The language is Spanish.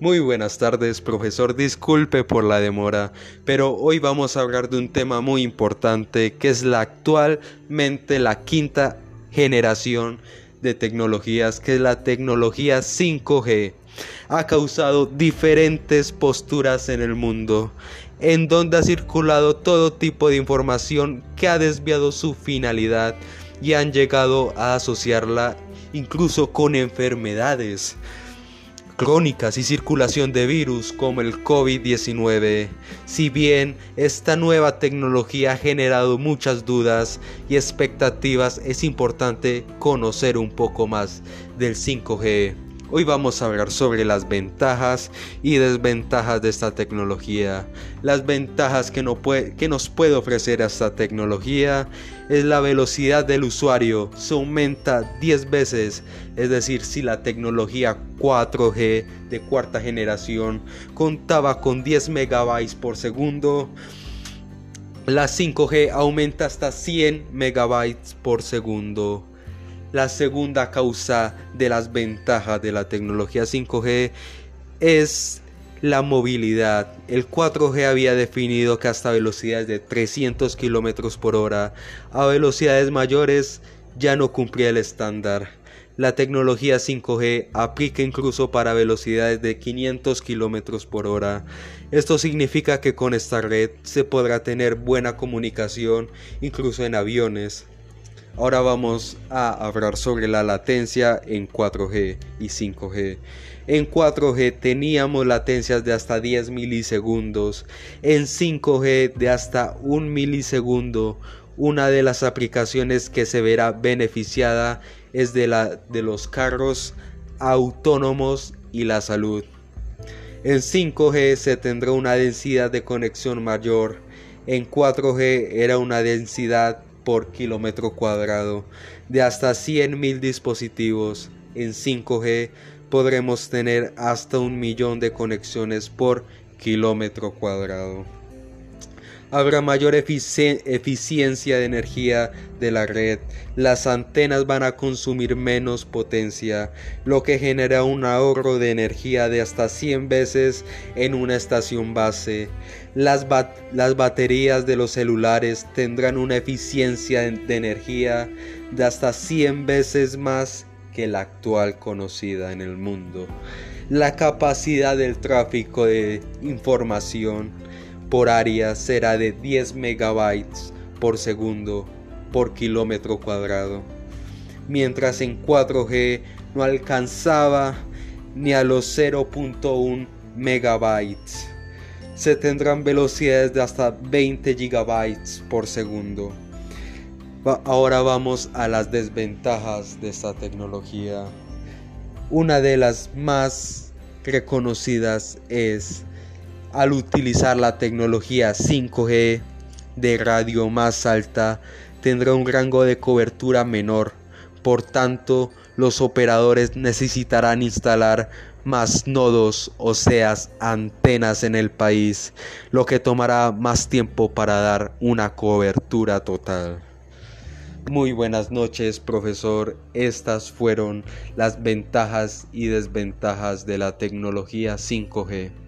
Muy buenas tardes, profesor. Disculpe por la demora, pero hoy vamos a hablar de un tema muy importante que es la actualmente la quinta generación de tecnologías, que es la tecnología 5G. Ha causado diferentes posturas en el mundo, en donde ha circulado todo tipo de información que ha desviado su finalidad y han llegado a asociarla incluso con enfermedades crónicas y circulación de virus como el COVID-19. Si bien esta nueva tecnología ha generado muchas dudas y expectativas, es importante conocer un poco más del 5G. Hoy vamos a hablar sobre las ventajas y desventajas de esta tecnología. Las ventajas que, nos puede ofrecer esta tecnología es la velocidad del usuario. Se aumenta 10 veces. Es decir, si la tecnología 4G de cuarta generación contaba con 10 megabytes por segundo, la 5G aumenta hasta 100 megabytes por segundo. La segunda causa de las ventajas de la tecnología 5G es la movilidad. El 4G había definido que hasta velocidades de 300 km por hora a velocidades mayores ya no cumplía el estándar. La tecnología 5G aplica incluso para velocidades de 500 km por hora. Esto significa que con esta red se podrá tener buena comunicación incluso en aviones. Ahora vamos a hablar sobre la latencia en 4G y 5G. En 4G teníamos latencias de hasta 10 milisegundos, en 5G de hasta 1 milisegundo. Una de las aplicaciones que se verá beneficiada es de la de los carros autónomos y la salud. En 5G se tendrá una densidad de conexión mayor. En 4G era una densidad por kilómetro cuadrado de hasta 100.000 dispositivos. En 5G podremos tener hasta un millón de conexiones por kilómetro cuadrado habrá mayor eficiencia de energía de la red, las antenas van a consumir menos potencia, lo que genera un ahorro de energía de hasta 100 veces en una estación base. Las, las baterías de los celulares tendrán una eficiencia de energía de hasta 100 veces más que la actual conocida en el mundo. La capacidad del tráfico de información por área será de 10 megabytes por segundo por kilómetro cuadrado, mientras en 4G no alcanzaba ni a los 0.1 megabytes. Se tendrán velocidades de hasta 20 gigabytes por segundo. Ahora vamos a las desventajas de esta tecnología. Una de las más reconocidas es al utilizar la tecnología 5G de radio más alta, tendrá un rango de cobertura menor. Por tanto, los operadores necesitarán instalar más nodos, o sea, antenas en el país, lo que tomará más tiempo para dar una cobertura total. Muy buenas noches, profesor. Estas fueron las ventajas y desventajas de la tecnología 5G.